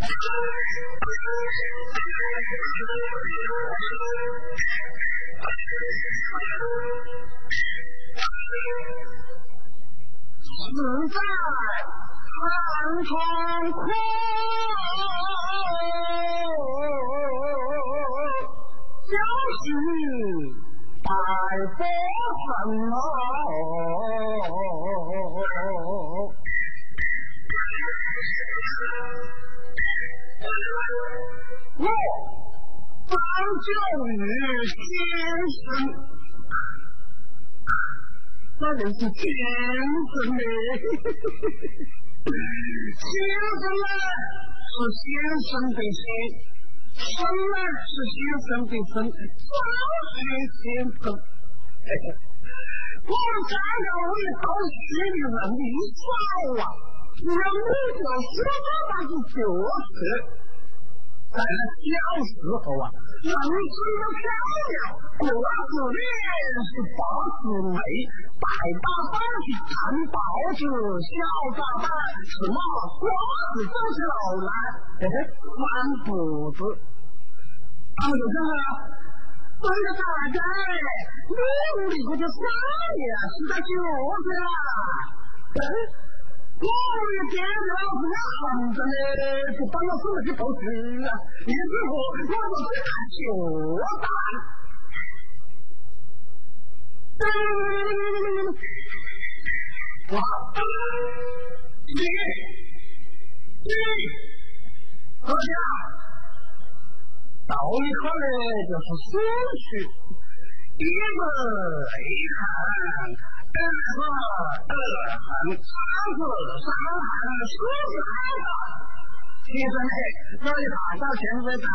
يا حديث، إن 花成是天生呢，先生呢是先生的先，生呢是先生的生，早是先生。我们三个为好学的人一少啊，只要你就说他是就是。在小时候啊，人生的漂亮，过子脸是八字眉，白大板去看报纸，小杂板是马瓜子走起楼来，嘿嘿，翻肚子。他们就讲啊，这个大家努努力过去三年，是在九岁了，我也见到是我横着的，就把我手去报纸啊！于是乎，我就去看学大。哇！一、一、二下，到一考呢就是数学，一门一看。二是二横，三是三横，四是三横。其实呢，这里大小现在看，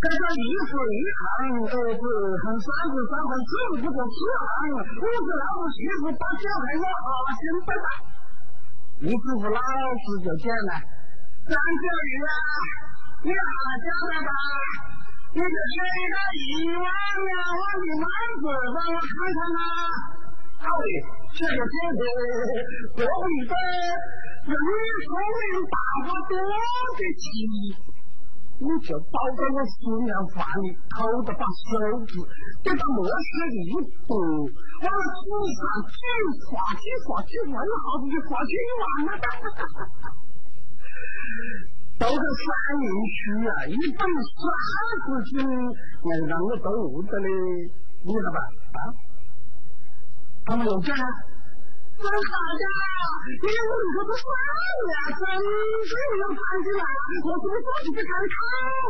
这个一是一横，二是二横，三是三横，四是四横，五是六是七是八九还有二心不大。你师傅老师就讲了，张小玉啊，你还晓得吧？你就写一个一碗两碗的满字让我看看啊。哎，这个天子多一个人聪明大我多的气，你就保证我十年饭里偷着把手指给他磨死一步，我纸上几画几画几问号子就画几万了，都是三人区啊，一本三十斤，能让我都饿着嘞，你知道吧？啊？他们有这，这大家，你问我这三年，真是没有看起来，我怎么说去看看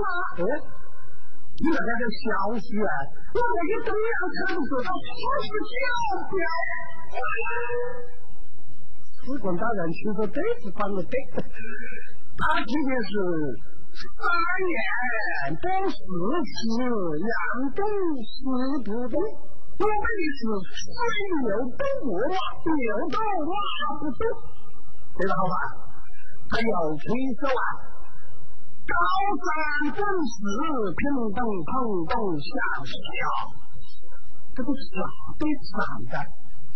了？哦，你那个消息啊，我这个中央城市到四十九标。司官大人听说这次放的对，他今年是三年多四次，两冬四不冬。我们的是水又不过，又到拉不动，对了，好吧？他又推手啊，高山本是平等，平等向下，这个傻被傻的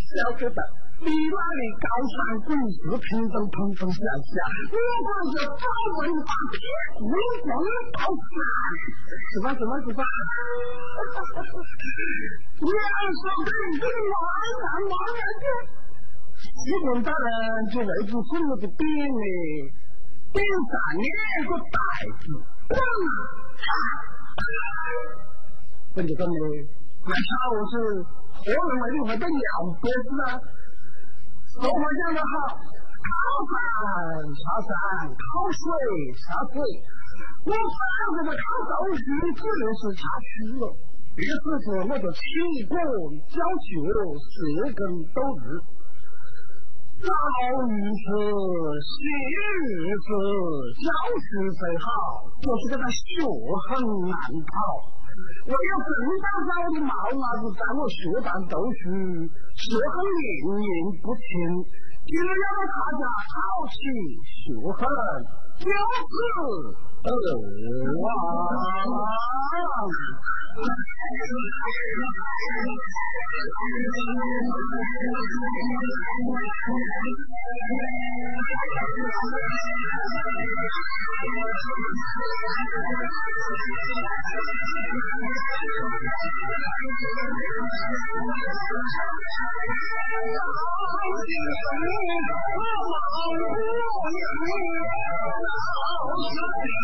小觉得。你那里高山滚石平等平等向下，我管是早晚把屁股滚到山，什么什么什么？你要说跟这个王然王然就，基本大人就来自什么的点呢？点上两个袋子，滚跟着跟着，那下午是我认为你会在尿憋子啊。我们讲的好，靠山下山，靠水下水。我反正的靠道具，只能是下去了。于是乎，我就起锅浇酒，四根斗日。老一子，细子，教书最好，就是这个学很难考。为了更大早的毛伢子在我学堂读书，是很命运不清，就要大家好起学好，就是 Oh,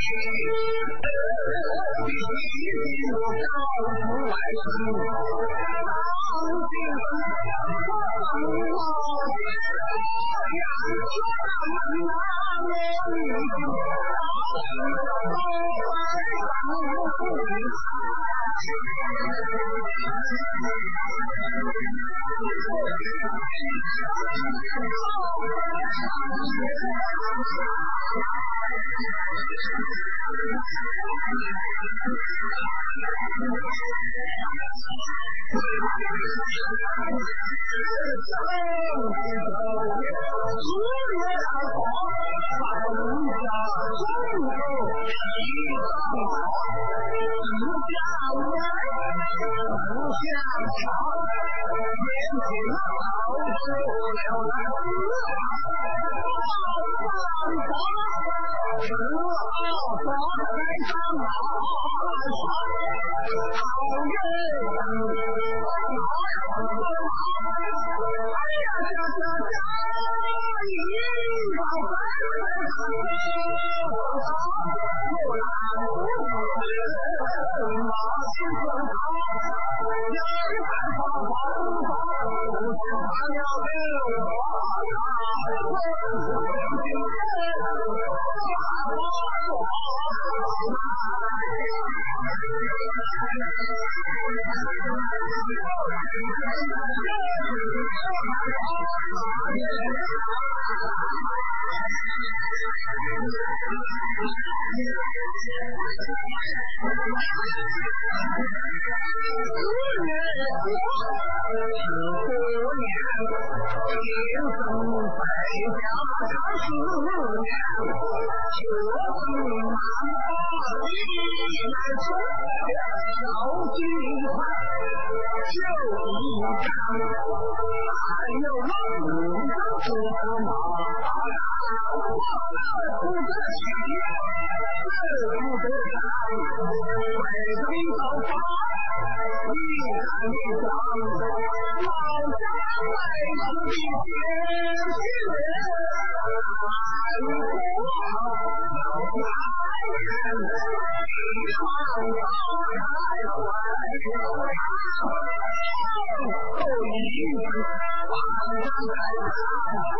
Thank you. Thank you.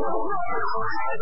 I'm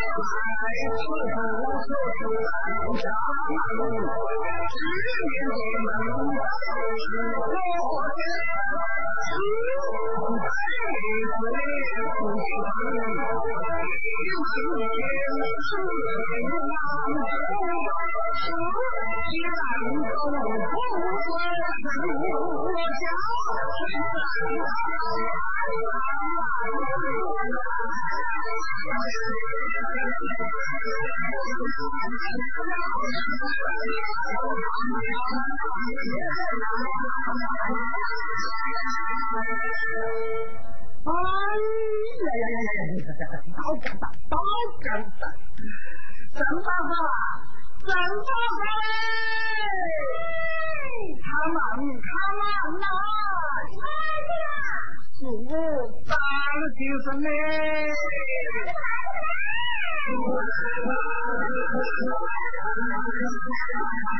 来自祖国四面八方，十年的磨难，十年的沧桑，几经风雨，几经沧桑，依然走不完的路。怎么好？怎么好？开门，开门呐！儿子，是我生嘞！儿子，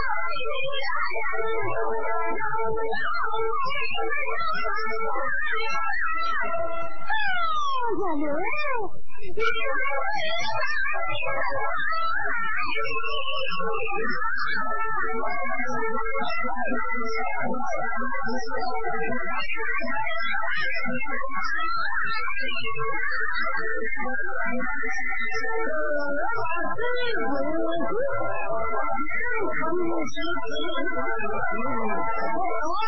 Oh, my God. Oh, my God.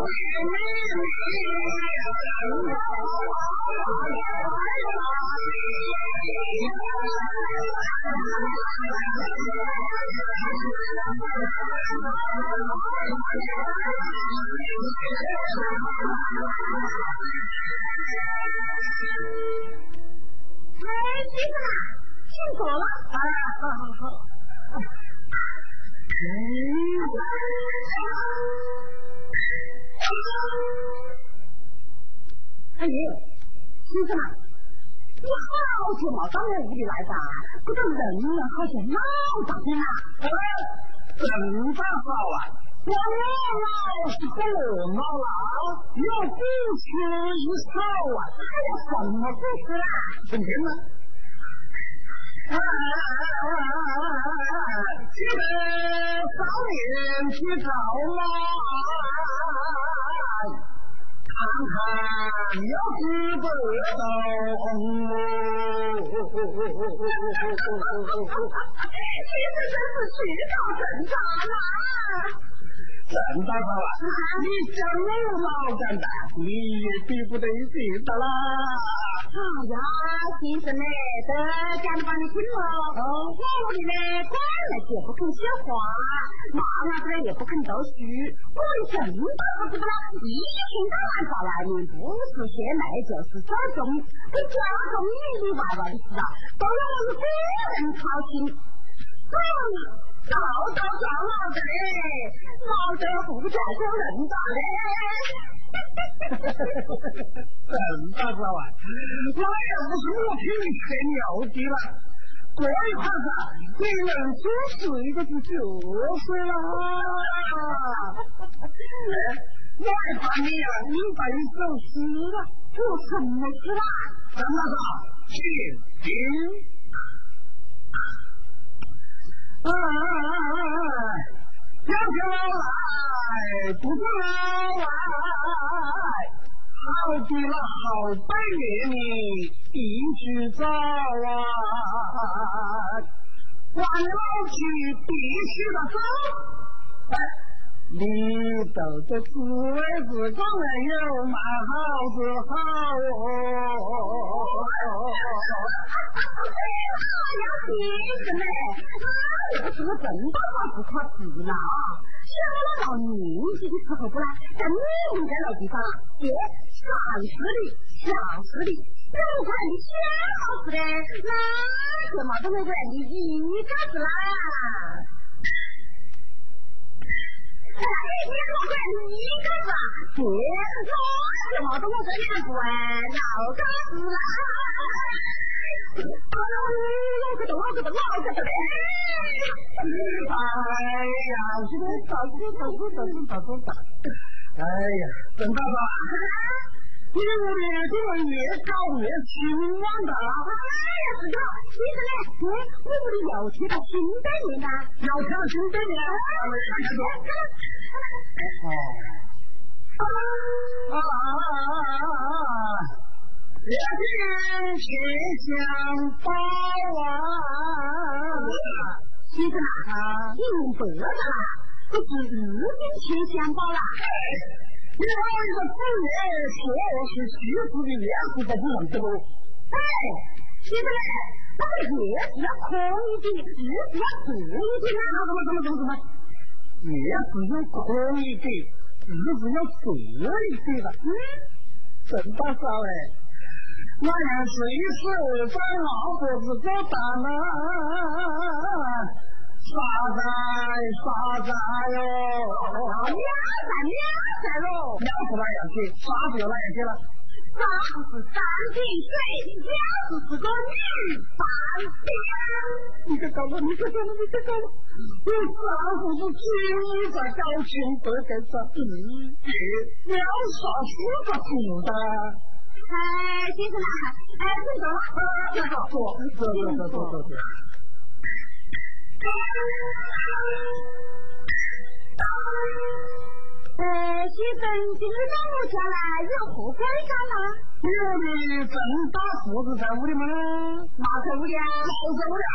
哎，媳妇ยิ่了？พาซื่ 阿姨，你嘛？你好久没到我屋里来吧？这个人，好像老大些啦。人倒好啊，我老是和我老老故事一首啊。还有什么故事啊？今天呢？啊啊啊啊啊啊！记得早点去找猫。你要知道哦，你这真是举手成章啊！陈大哥，你讲我老干的，你也比不得行的啦。哎呀，先生嘞？这家里帮你困了，哦，我里呢，管了也不肯说话，妈妈这也不肯读书，我们什么都不知道，一天到晚在外面不是学卖就是找种，这家中里里外外的事啊，都要我们个人操心。嗯早早叫老子嘞，老子不叫小人咋嘞？王。真大哥啊，那也不是我听你吹牛的了。过一会儿你能做事一个就就是了。我怕你呀，你被走失了，做什么事啊？怎么着？请听。哎，小小来，不老来，好比那好百月里一去早啊，万老去必须得走。哎。你豆豆自为自讲来有蛮好子好哦，哎呀，先生嘞，那不是我真把话不可气了。想我那到年纪的时候不来，在你应该来地方，别上市的下市的，不管你想好事的，那什么都没管你一个子啦。哎，你老怪你干啥？别老什么都我这里管，老干死啦！哎，老个的，老个的，老个的嘞！哎呀，这个打打打打打打打！哎呀，郑大嫂，你屋里怎么越搞越兴旺的？哎呀，是的，你这嘞，我我屋里又添了新百年的，又添了新百年，没看见哦，啊烈酒且相报啊！先生啊，你用白的啦，不是？日本且相报啦。你好一个子爷，说是？虚实的面子都不认得喽。哎，先生嘞，那个月是要空一点，日是要重一点啊！怎么怎么怎么怎么？月是要空一点，日子要多一点了。嗯，真大嫂哎，那样是一时在老婆子做大了，啥子啥在哟？两在两在喽，两是哪样子？啥子又哪样子了？啥是三点水？两是是个女半边。你可搞了，你可搞了，你可搞了！我丈夫是轻易在搞情不给啥子，要啥四个字的？哎，先生啊，哎，你走了，走走走走走走走。呃，先生，今日到我家来有何贵干呐？你的郑大父子在屋里吗？哪在屋里啊？哪在屋里啊？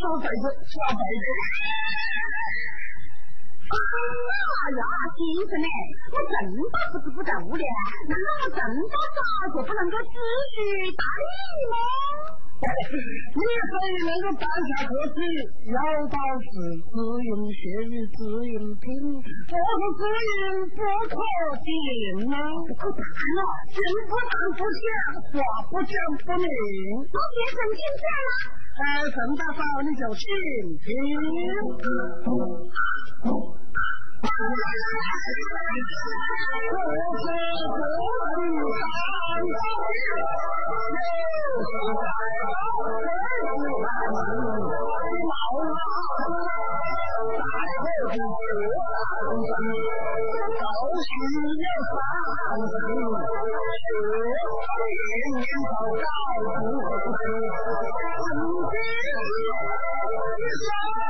少在这，少在这。呀，先生嘞，我郑大不是不在屋里，那我郑大咋就不能够继续答应你吗？你所以能够办下这事，要道是只用血与只用品，这是只用不可定啊！不可办了，金不谈不讲，话不讲不明。老先生请讲了。哎，郑大嫂你就请听。万山千水总是情，山高水长，人比人，低人一等；山高水长，人比人，低人一等。山高水长，人比人，低人一等。山高水长，人比人，低人一等。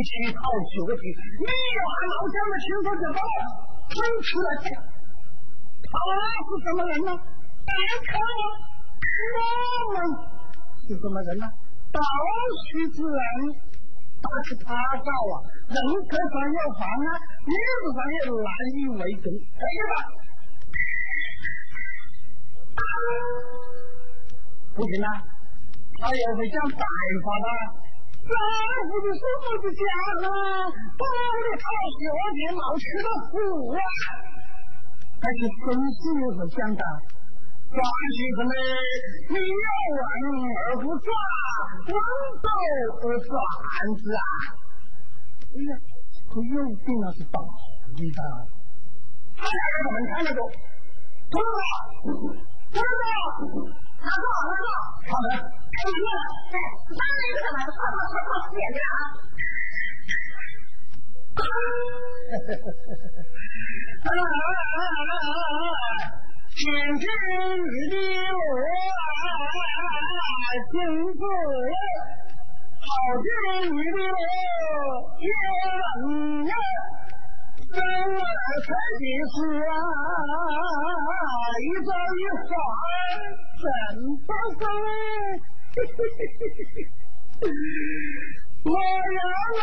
比起讨酒的，你要俺老蒋的清楚就好了，真出来讲，他是什么人呢？别看我们是什么人呢？道虚之人，但是他早啊，人格上有犯啊，名字上也难以为继，对吧？不行啊！他也会讲白话的，丈夫的什么是讲啊？把我的好学姐冒吃了苦啊！但是真是也会讲的，关系什么？你要问而不转，问走而转子啊！哎呀，这有点那是道理的。他两个怎么看那个？怎么了？怎么了？拿走，拿走，好的。哎，哪里是干嘛？快快快快，点点啊！天天雨的落，晴子好天雨的落，也冷呀。生儿开的是啊，一早一花真不生。我要来，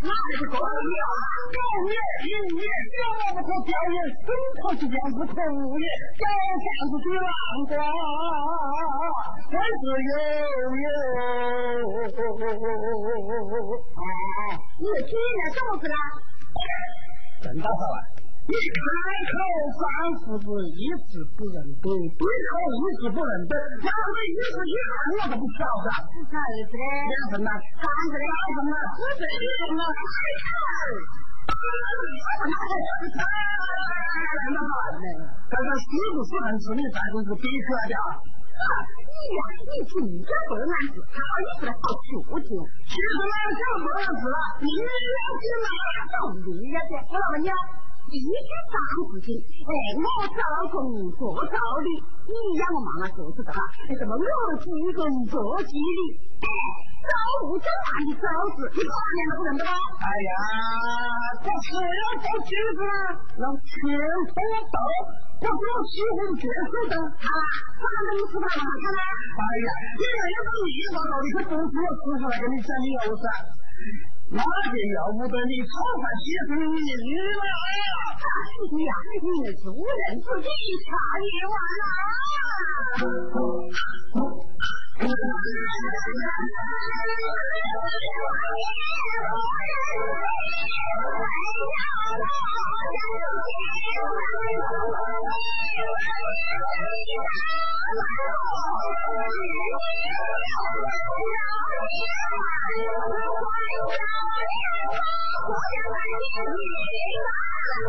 哪里是狗月？狗月一月，小不可表演，生可是两不可无也。小贩子去浪光，还是有有。哎，你今年什么事啦？真大少啊！你开口三四字一字不认得，闭口一字不认得，那个一字一横我都不晓得。啥意思嘞？两分呐，三分呐，三分呐，四分一分呐，开口。这个是不是很是你在这是比出来的？你呀，你真的不能难事，好意思来好处情。其实呢，就这样子了，你了解哪种理解？我老问你。一句脏事情，哎，我找工作找你，你养我妈妈就是的哈，什么我几个做几里，哎，找不正常的找子，你半年都不认得吧？哎呀，这是要做句子，要全通道，我喜欢接受的，啊，反正你是他妈看呢？哎呀，你那个你报告，你可不是我师傅来给你讲理由噻。那就要不得你炒饭写成你了！哎呀，你主人自己差一我站在高山之巅，望天水云霞。望天水云霞，望天水云霞，望天水云霞。黄河入海流，欲穷千里目。今天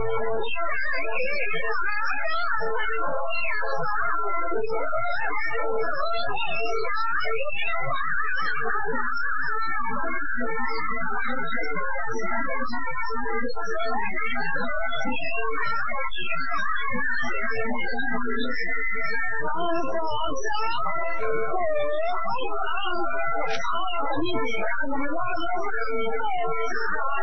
是个好日子心想的事儿都能成今天是个好日子心想的事儿都能成今天是个好日子心想的事儿都能成今天是个好日子心想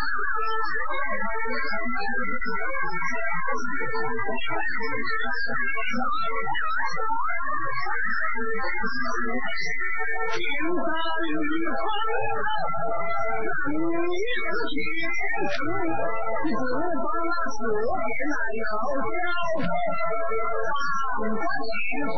天翻地覆，人烟绝，不把那世间来由交代。放下心上。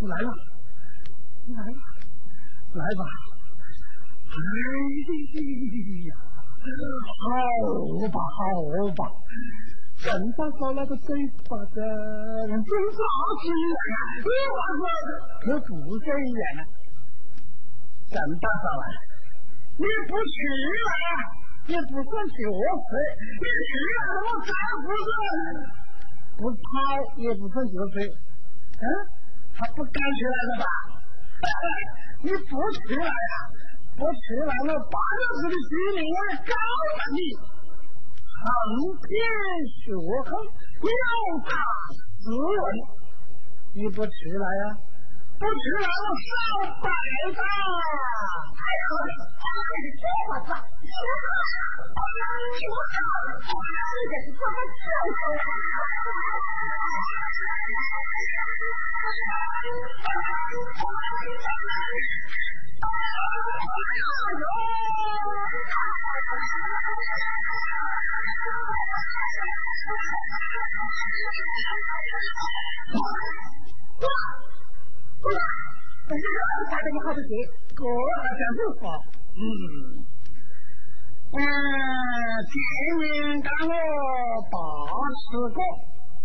我来了，你来了。来吧！哎呀，好吧，好吧，人家说那个嘴巴子，真啥子呀？你娃子可不这样，真大嫂啊，你不去了。也不算学费，你去了我干不是？不跑也不算学费，嗯，他不敢去来了吧？你不去来呀？不去来，我八九十的居民我要告了你，横天血恨，要大斯文，你不去来呀？不吃了，少白的。哎呀，这么子，你看，哎呀，你看，你这是怎么整的？但是这下子你好得些，哥还讲不好。嗯，嗯，前年干了八十个，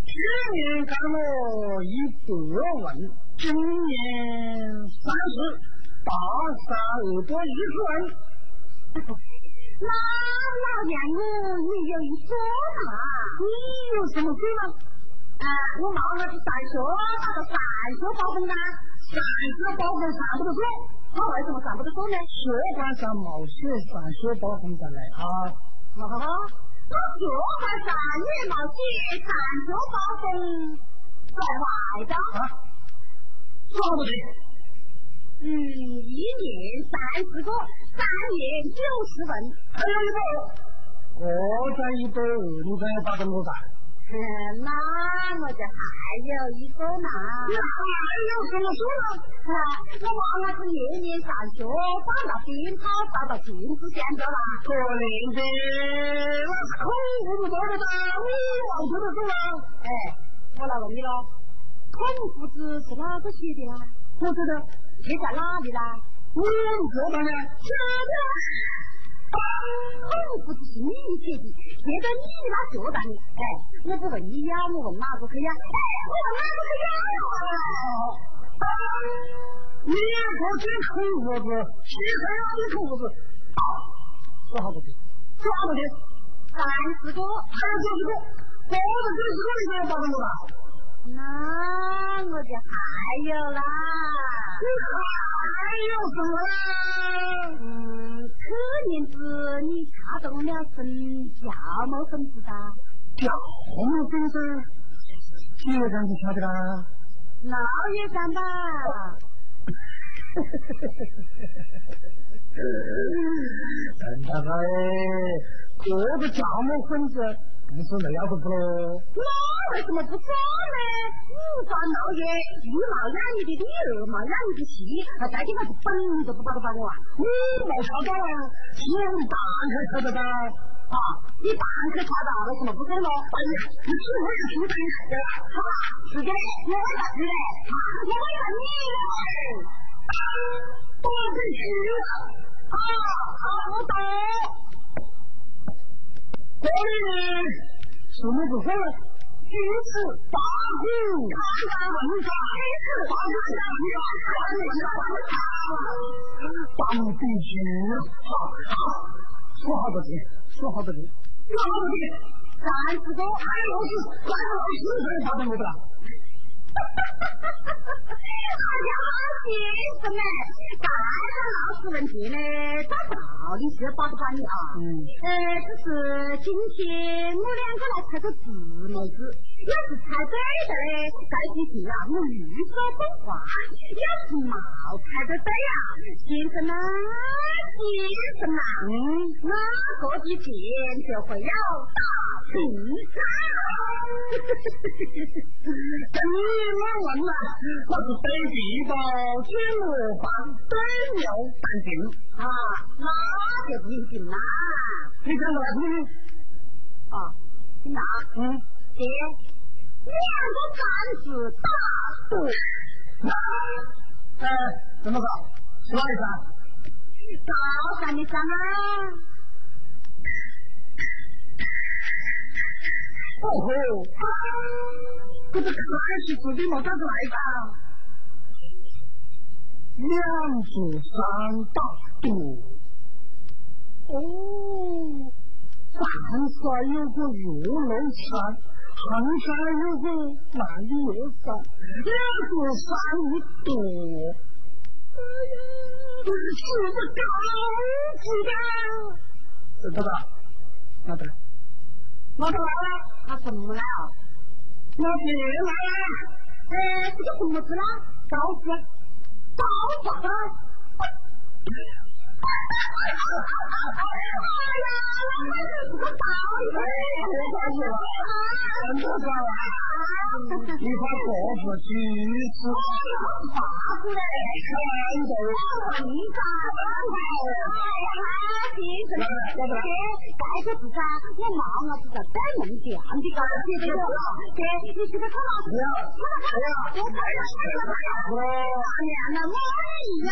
去年干了一百万，今年三十，八三二百一十万。那老娘我也有一说嘛，你有什么说吗？啊，我妈妈是三学，那个三学高分啊。三学包分算不得数，他为什么算不得数呢？学官上冒写三学包分上来啊！哈哈，我学官上也冒写三学包分在外的。说不对。嗯，一年三十个，三年九十分。还有一个，我在一百二，你再打个多少？那我就还有一个嘛。那还有什么说呢？我娃娃是年年上学，放到鞭炮，烧到镜子前头了。可怜的，那口不是多的吧？你忘记了？哎，我来问你了，孔夫子是哪个写的啦？我知道，写在哪里啦？我知道呢。知道。孔夫子是你写的，写在你那学堂里。哎，我不问你呀，我问哪个去呀？我问哪个去呀？你不写孔夫子，写在哪里孔夫子？啊，说好不听，说好不听。三十个，还有九十个，我的九十个里面发生多少？那我就还有啦。你还有什么啦？嗯。这年子你看到我俩分教么分子的？教么分子？几月份就晓得啦？腊月上吧。真的哎，这个教么粉子不是那样子喽？那为什么不说呢？五官老爷，一毛养你的女，二毛养你的妻，还带点啥子本都不把得把我啊？你没查到啊？是你半刻查得到啊？你半刻查到，为什么不说呢？哎呀，你只会是书呆子啊？好吧，是的，我问啥子嘞？我问你嘞？我必须啊！好的。这里什么不说了？军事八股，看看文章，军事八股讲的，看文章，当必须，好好说好不听，说好不听，说好不听，三十个，还有是三十老师可以发生不得？哎呀，先生们，刚才老师问题呢，找道理是保不管你啊。嗯。呃，只是今天我两个来猜个字么子，要是猜对的嘞，再提醒啊，我预说不话；要是冇猜得对呀，先生们，先生们，嗯，那个的钱就会要大平山。跟你老问了，我是对地包金罗饭，对牛半斤啊，那就不一定啦。你看我听，啊，听哪？嗯，爹，两个三字大对，哎，怎么搞？说一声。早上的上啊！哦吼！这个看是自己没得来的。两座山大渡。哦。山上有个玉龙山，寒山有个南岳山，两座山一多，哎呀，这是不高级的。大哥，老大，老大来了，他怎么来啊？老弟来了，哎，这个什么子啦？刀子，刀子。哎呀，我倒霉！别着急了，真的了。你把果子橘子拔出来，全都分干。先生，这盖个子噻，我妈妈是在摆弄店的，嘎，姐姐了。姐，你现在看哪去？哎呀，我看呀，我念了我一样。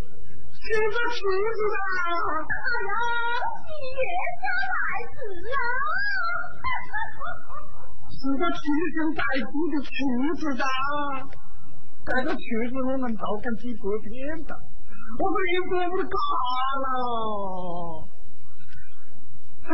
是个厨子啊！哎呀，你别家孩子呀、啊！是个出身带骨的厨子的，这个厨子我们都跟几个编的，我们一个不干了。哎。